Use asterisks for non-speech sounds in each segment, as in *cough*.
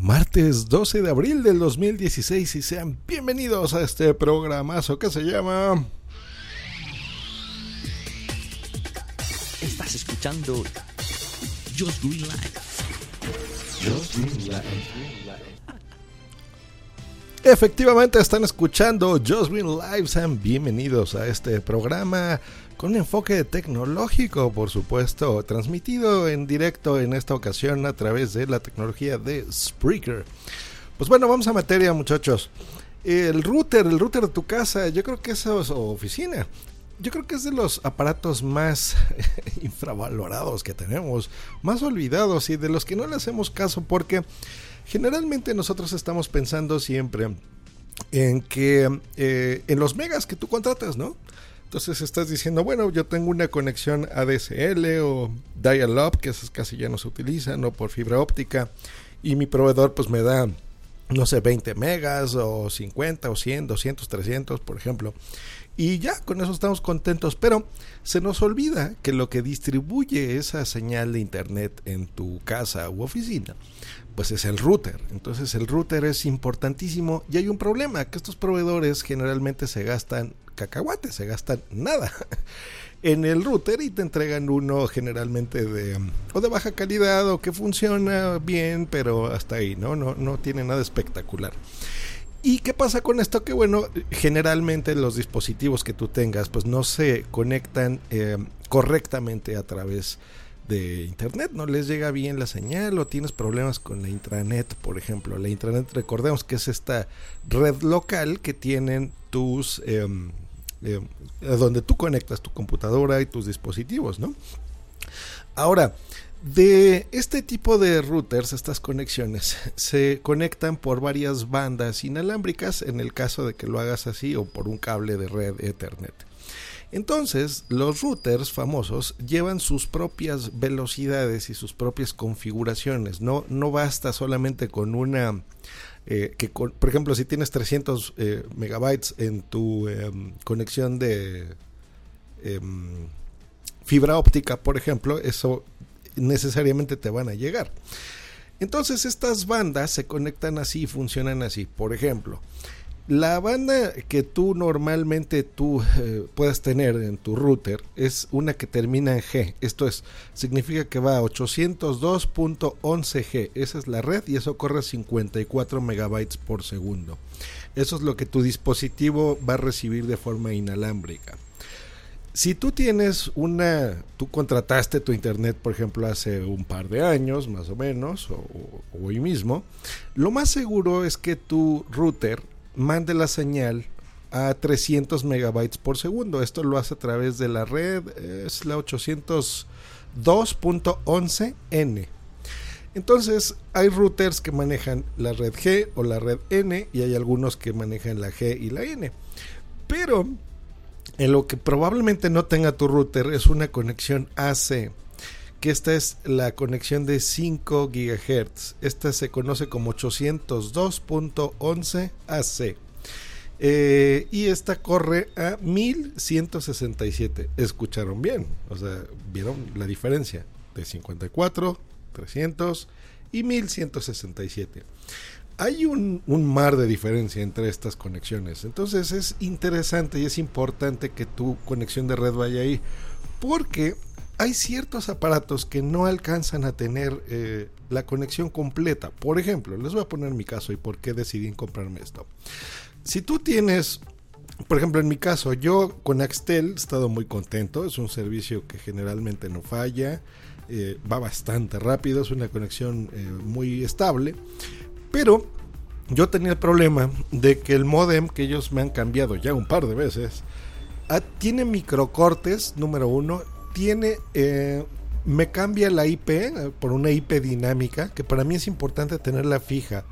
Martes 12 de abril del 2016 y sean bienvenidos a este programazo que se llama... Estás escuchando Just Green Life. Efectivamente están escuchando Just Green Live, sean bienvenidos a este programa con un enfoque tecnológico, por supuesto, transmitido en directo en esta ocasión a través de la tecnología de Spreaker. Pues bueno, vamos a materia, muchachos. El router, el router de tu casa, yo creo que es o oficina. Yo creo que es de los aparatos más *laughs* infravalorados que tenemos, más olvidados y de los que no le hacemos caso porque generalmente nosotros estamos pensando siempre en que eh, en los megas que tú contratas, ¿no? Entonces estás diciendo, bueno, yo tengo una conexión ADSL o dial-up, que esas casi ya no se utilizan, o por fibra óptica, y mi proveedor pues me da, no sé, 20 megas o 50 o 100, 200, 300, por ejemplo. Y ya, con eso estamos contentos, pero se nos olvida que lo que distribuye esa señal de internet en tu casa u oficina, pues es el router. Entonces el router es importantísimo y hay un problema, que estos proveedores generalmente se gastan cacahuates, se gastan nada *laughs* en el router y te entregan uno generalmente de o de baja calidad o que funciona bien, pero hasta ahí, ¿no? No, no tiene nada espectacular. ¿Y qué pasa con esto? Que bueno, generalmente los dispositivos que tú tengas pues no se conectan eh, correctamente a través de internet, no les llega bien la señal o tienes problemas con la intranet, por ejemplo. La intranet, recordemos que es esta red local que tienen tus... Em, eh, donde tú conectas tu computadora y tus dispositivos, ¿no? Ahora, de este tipo de routers, estas conexiones *laughs* se conectan por varias bandas inalámbricas en el caso de que lo hagas así o por un cable de red Ethernet. Entonces, los routers famosos llevan sus propias velocidades y sus propias configuraciones. No, no basta solamente con una eh, que por ejemplo si tienes 300 eh, megabytes en tu em, conexión de em, fibra óptica por ejemplo eso necesariamente te van a llegar entonces estas bandas se conectan así funcionan así por ejemplo la banda que tú normalmente tú eh, puedas tener en tu router es una que termina en G. Esto es, significa que va a 802.11G. Esa es la red y eso corre a 54 megabytes por segundo. Eso es lo que tu dispositivo va a recibir de forma inalámbrica. Si tú tienes una, tú contrataste tu internet, por ejemplo, hace un par de años, más o menos, o hoy mismo, lo más seguro es que tu router mande la señal a 300 megabytes por segundo. Esto lo hace a través de la red, es la 802.11n. Entonces, hay routers que manejan la red G o la red N y hay algunos que manejan la G y la N. Pero en lo que probablemente no tenga tu router es una conexión AC que esta es la conexión de 5 GHz. Esta se conoce como 802.11 AC. Eh, y esta corre a 1167. Escucharon bien, o sea, vieron la diferencia de 54, 300 y 1167. Hay un, mar de diferencia entre estas conexiones. Entonces es interesante y es importante que tu conexión de red vaya ahí. Porque hay ciertos aparatos que no alcanzan a tener eh, la conexión completa. Por ejemplo, les voy a poner mi caso y por qué decidí comprarme esto. Si tú tienes, por ejemplo, en mi caso, yo con Axtel he estado muy contento. Es un servicio que generalmente no falla, eh, va bastante rápido, es una conexión eh, muy estable. Pero yo tenía el problema de que el modem que ellos me han cambiado ya un par de veces ah, tiene microcortes, número uno, tiene eh, me cambia la IP eh, por una IP dinámica, que para mí es importante tenerla fija.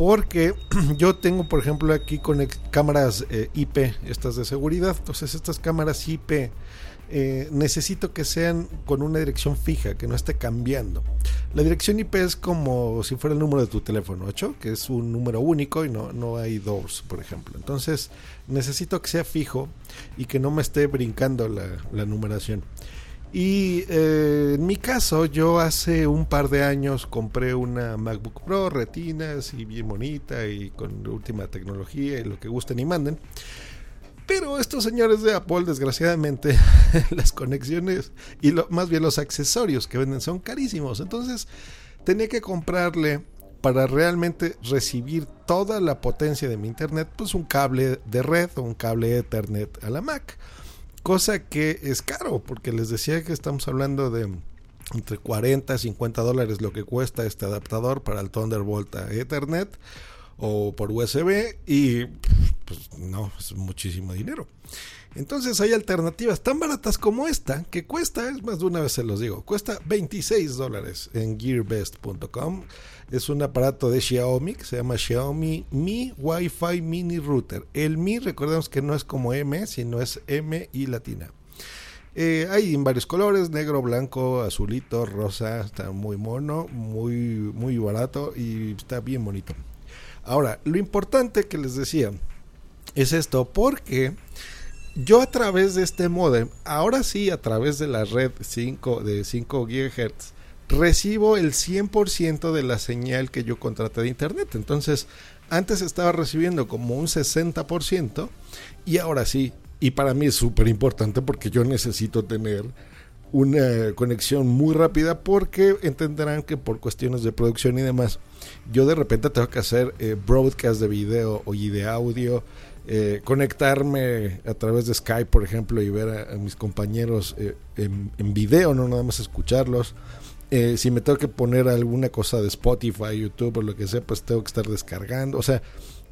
Porque *clears throat* yo tengo, por ejemplo, aquí con cámaras eh, IP, estas de seguridad. Entonces, estas cámaras IP eh, necesito que sean con una dirección fija, que no esté cambiando. La dirección IP es como si fuera el número de tu teléfono 8, que es un número único y no, no hay dos, por ejemplo. Entonces necesito que sea fijo y que no me esté brincando la, numeración. Y eh, en mi caso, yo hace un par de años compré una MacBook Pro Retina, así bien bonita y con última tecnología y lo que gusten y manden. Pero estos señores de Apple, desgraciadamente, *laughs* las conexiones y más bien los accesorios que venden son carísimos. Entonces, tenía que comprarle para realmente recibir toda la potencia de mi internet, pues un cable de red o un cable Ethernet a la Mac. Cosa que es caro, porque les decía que estamos hablando de entre 40 y 50 dólares lo que cuesta este adaptador para el Thunderbolt a Ethernet o por USB y pues no, es muchísimo dinero. Entonces hay alternativas tan baratas como esta que cuesta, es más de una vez se los digo, cuesta 26 dólares en gearbest.com. Es un aparato de Xiaomi que se llama Xiaomi Mi Wi-Fi Mini Router. El Mi, recordemos que no es como M, sino es M y latina. Eh, hay en varios colores, negro, blanco, azulito, rosa, está muy mono, muy, muy barato y está bien bonito. Ahora, lo importante que les decía es esto, porque yo a través de este modem, ahora sí a través de la red 5 de 5 GHz, recibo el 100% de la señal que yo contraté de internet. Entonces, antes estaba recibiendo como un 60% y ahora sí. Y para mí es súper importante porque yo necesito tener una conexión muy rápida porque entenderán que por cuestiones de producción y demás, yo de repente tengo que hacer eh, broadcast de video y de audio, eh, conectarme a través de Skype, por ejemplo, y ver a, mis compañeros eh, en, video, no nada más escucharlos. si me tengo que poner alguna cosa de Spotify, YouTube o lo que sea, pues tengo que estar descargando. O sea,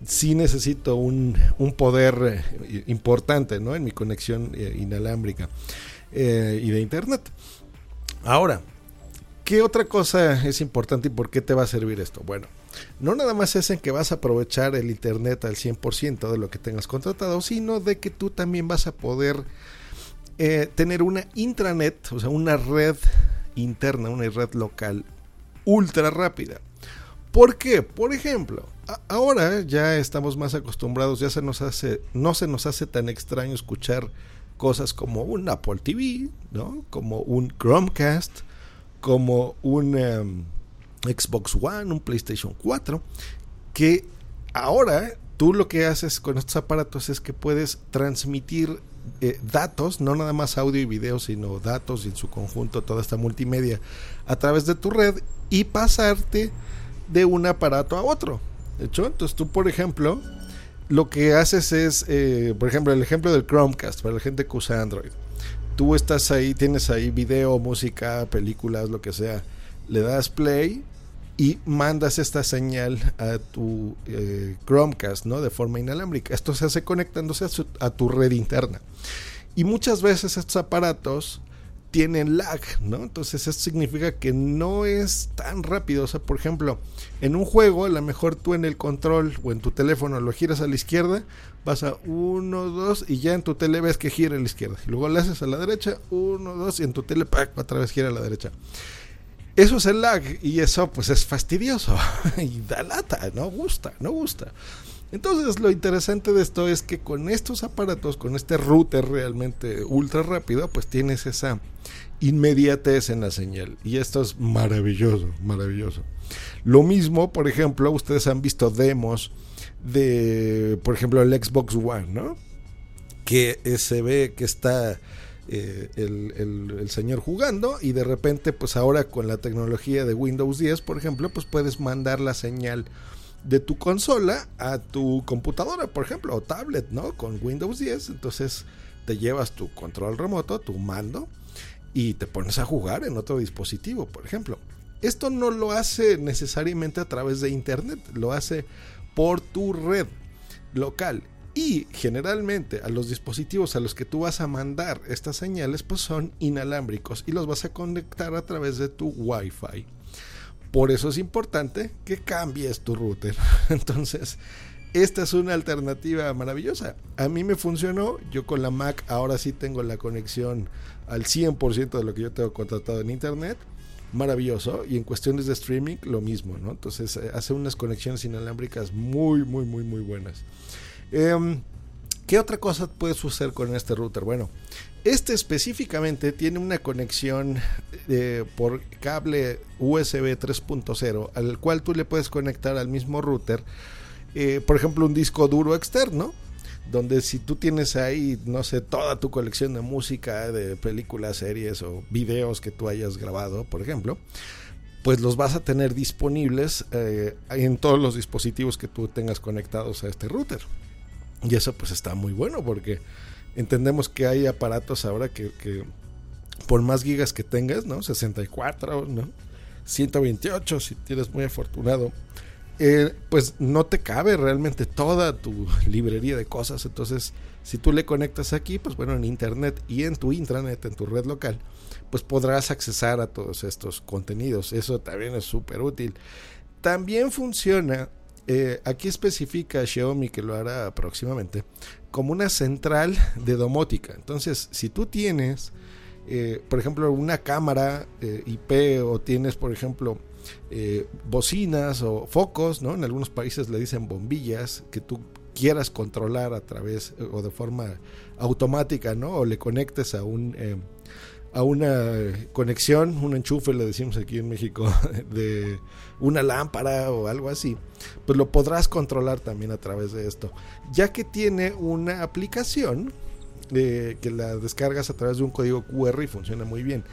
sí necesito un, un poder importante ¿no? en mi conexión inalámbrica. Eh, y de Internet. Ahora, ¿qué otra cosa es importante y por qué te va a servir esto? Bueno, no nada más es en que vas a aprovechar el Internet al 100% de lo que tengas contratado, sino de que tú también vas a poder eh, tener una intranet, o sea, una red interna, una red local ultra rápida. ¿Por qué? Por ejemplo, ahora ya estamos más acostumbrados, ya se nos hace, no se nos hace tan extraño escuchar cosas como un Apple TV, ¿no? Como un Chromecast, como un em, Xbox One, un PlayStation 4, que ahora tú lo que haces con estos aparatos es que puedes transmitir eh, datos, no nada más audio y video, sino datos y en su conjunto toda esta multimedia a través de tu red y pasarte de un aparato a otro. De hecho, entonces tú, por ejemplo, lo que haces es, eh, por ejemplo, el ejemplo del Chromecast para la gente que usa Android. Tú estás ahí, tienes ahí video, música, películas, lo que sea. Le das play y mandas esta señal a tu eh, Chromecast, ¿no? De forma inalámbrica. Esto se hace conectándose a tu red interna. Y muchas veces estos aparatos tienen lag, ¿no? Entonces esto significa que no es tan rápido. O sea, por ejemplo, en un juego, a lo mejor tú en el control o en tu teléfono lo giras a la izquierda, vas a 1, 2 y ya en tu tele ves que gira a la izquierda. Luego le haces a la derecha, 1, 2 y en tu tele otra vez gira a la derecha. Eso es el lag y eso pues es fastidioso *laughs* y da lata, no gusta, no gusta. Entonces lo interesante de esto es que con estos aparatos, con este router realmente ultra rápido, pues tienes esa inmediatez en la señal. Y esto es maravilloso, maravilloso. Lo mismo, por ejemplo, ustedes han visto demos de, por ejemplo, el Xbox One, ¿no? Que se ve que está eh, el, el, señor jugando y de repente, pues ahora con la tecnología de Windows 10, por ejemplo, pues puedes mandar la señal de tu consola a tu computadora, por ejemplo, o tablet, ¿no? Con Windows 10, entonces te llevas tu control remoto, tu mando, y te pones a jugar en otro dispositivo, por ejemplo. Esto no lo hace necesariamente a través de Internet, lo hace por tu red local. Y generalmente a los dispositivos a los que tú vas a mandar estas señales pues son inalámbricos y los vas a conectar a través de tu Wi-Fi. Por eso es importante que cambies tu router. *laughs* Entonces, esta es una alternativa maravillosa. A mí me funcionó. Yo con la Mac ahora sí tengo la conexión al 100% de lo que yo tengo contratado en Internet. Maravilloso. Y en cuestiones de streaming, lo mismo, ¿no? Entonces, eh, hace unas conexiones inalámbricas muy, muy, muy, muy buenas. Em, ¿Qué otra cosa puede suceder con este router? Bueno, este específicamente tiene una conexión eh, por cable USB 3.0 al cual tú le puedes conectar al mismo router, eh, por ejemplo, un disco duro externo, donde si tú tienes ahí, no sé, toda tu colección de música, de películas, series o videos que tú hayas grabado, por ejemplo, pues los vas a tener disponibles eh, en todos los dispositivos que tú tengas conectados a este router. Y eso pues está muy bueno porque entendemos que hay aparatos ahora que, por más gigas que tengas, ¿no? 64, ¿no? 128 si tienes muy afortunado. Eh, pues no te cabe realmente toda tu librería de cosas. Entonces, si tú le conectas aquí, pues bueno, en internet y en tu intranet, en tu red local, pues podrás accesar a todos estos contenidos. Eso también es súper útil. También funciona eh, aquí especifica Xiaomi que lo hará próximamente como una central de domótica. Entonces, si tú tienes, eh, por ejemplo, una cámara eh, IP o tienes, por ejemplo, bocinas o focos, ¿no? En algunos países le dicen bombillas que tú quieras controlar a través o de forma automática, ¿no? O le conectes a un a una conexión, un enchufe, le decimos aquí en México, *laughs* de una lámpara o algo así, pues lo podrás controlar también a través de esto, ya que tiene una aplicación eh, que la descargas a través de un código QR y funciona muy bien.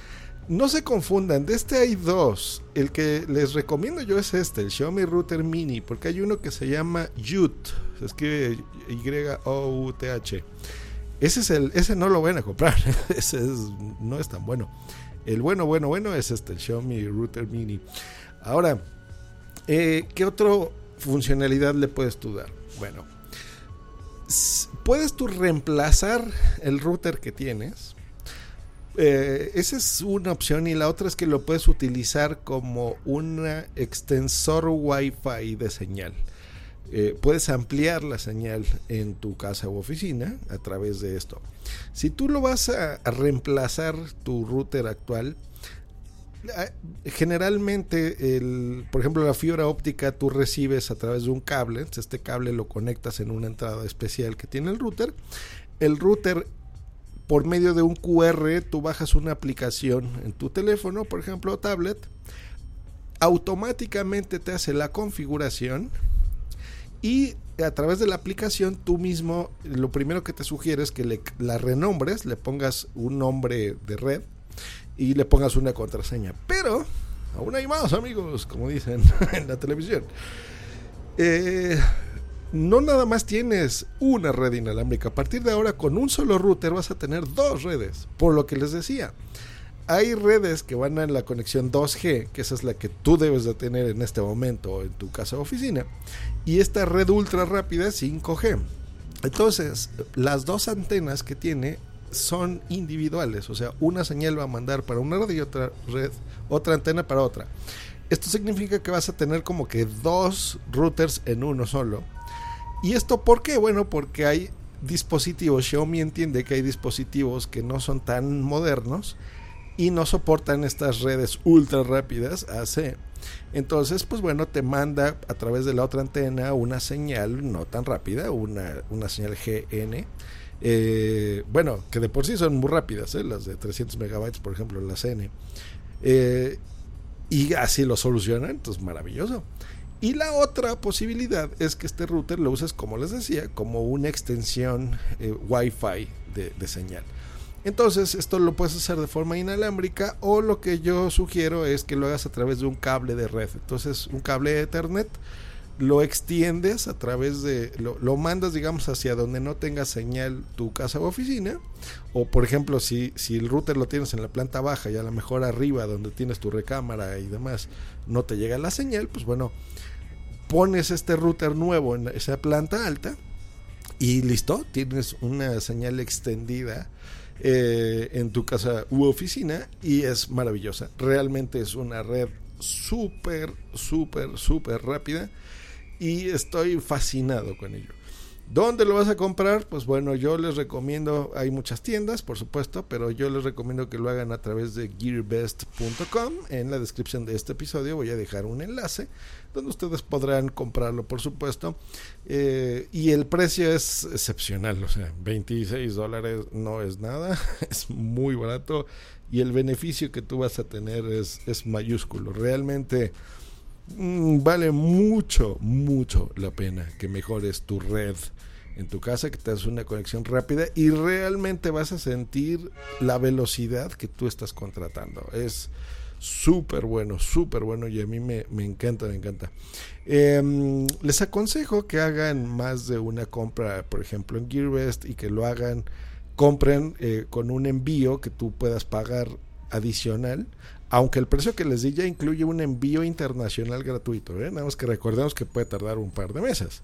No se confundan, de este hay dos. El que les recomiendo yo es este, el Xiaomi Router Mini, porque hay uno que se llama YUT, se escribe Y-O-U-T-H ese, es el, ese no lo van a comprar, *laughs* ese no es tan bueno. El bueno, bueno, bueno es este, el Xiaomi Router Mini. Ahora, eh, ¿qué otra funcionalidad le puedes tú dar? Bueno, puedes tú reemplazar el router que tienes. Eh, esa es una opción y la otra es que lo puedes utilizar como un extensor Wi-Fi de señal. Eh, puedes ampliar la señal en tu casa u oficina a través de esto. Si tú lo vas a, reemplazar tu router actual, generalmente, el, por ejemplo, la fibra óptica tú recibes a través de un cable. Este cable lo conectas en una entrada especial que tiene el router. El router, por medio de un QR, tú bajas una aplicación en tu teléfono, por ejemplo, o tablet. Automáticamente te hace la configuración y a través de la aplicación tú mismo lo primero que te sugiere es que le, la renombres, le pongas un nombre de red y le pongas una contraseña. Pero aún hay más amigos, como dicen *laughs* en la televisión. Eh, no nada más tienes una red inalámbrica. A partir de ahora con un solo router vas a tener dos redes. Por lo que les decía hay redes que van a la conexión 2G, que esa es la que tú debes de tener en este momento en tu casa o oficina, y esta red ultra rápida es 5G. Entonces, las dos antenas que tiene son individuales, o sea, una señal va a mandar para una red y otra red, otra antena para otra. Esto significa que vas a tener como que dos routers en uno solo. ¿Y esto por qué? Bueno, porque hay dispositivos, Xiaomi entiende que hay dispositivos que no son tan modernos y no soportan estas redes ultra rápidas AC. Entonces, pues bueno, te manda a través de la otra antena una señal no tan rápida, una, una señal GN. Eh, bueno, que de por sí son muy rápidas, ¿eh? las de 300 megabytes, por ejemplo, las N. Eh, y así lo solucionan, entonces maravilloso. Y la otra posibilidad es que este router lo uses, como les decía, como una extensión Wi-Fi de, de señal. Entonces, esto lo puedes hacer de forma inalámbrica o lo que yo sugiero es que lo hagas a través de un cable de red. Entonces, un cable de Ethernet lo extiendes a través de, lo, mandas digamos hacia donde no tenga señal tu casa o oficina, o por ejemplo si, si el router lo tienes en la planta baja y a lo mejor arriba donde tienes tu recámara y demás no te llega la señal, pues bueno, pones este router nuevo en esa planta alta y listo, tienes una señal extendida eh, en tu casa u oficina y es maravillosa. Realmente es una red súper, súper, súper rápida y estoy fascinado con ello. ¿Dónde lo vas a comprar? Pues bueno, yo les recomiendo, hay muchas tiendas, por supuesto, pero yo les recomiendo que lo hagan a través de gearbest.com. En la descripción de este episodio voy a dejar un enlace donde ustedes podrán comprarlo, por supuesto. Eh, y el precio es excepcional, o sea, 26 dólares no es nada, *laughs* es muy barato y el beneficio que tú vas a tener es, es mayúsculo. Realmente vale mucho, mucho la pena que mejores tu red en tu casa, que te hagas una conexión rápida y realmente vas a sentir la velocidad que tú estás contratando. Es súper bueno, súper bueno y a mí me, encanta, me encanta. Em, les aconsejo que hagan más de una compra, por ejemplo, en GearBest y que lo hagan, compren eh, con un envío que tú puedas pagar adicional aunque el precio que les di ya incluye un envío internacional gratuito, ¿eh? nada más que recordemos que puede tardar un par de meses.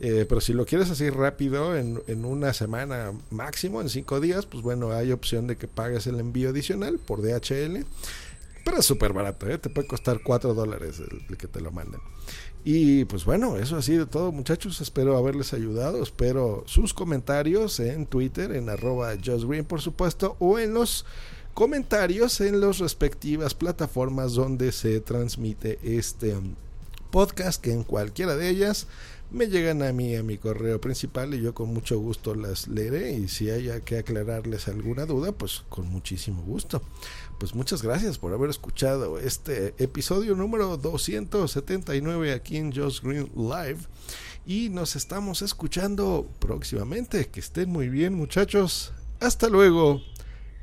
Eh, pero si lo quieres así rápido, en, en, una semana máximo, en cinco días, pues bueno, hay opción de que pagues el envío adicional por DHL. Pero es súper barato, ¿eh? te puede costar 4 dólares el, que te lo manden. Y pues bueno, eso ha sido todo muchachos, espero haberles ayudado, espero sus comentarios en Twitter, en arroba justgreen por supuesto, o en los comentarios en las respectivas plataformas donde se transmite este um, podcast, que en cualquiera de ellas me llegan a mí a mi correo principal y yo con mucho gusto las leeré y si haya que aclararles alguna duda, pues con muchísimo gusto. Pues muchas gracias por haber escuchado este episodio número 279 aquí en Just Green Live y nos estamos escuchando próximamente. Que estén muy bien muchachos. Hasta luego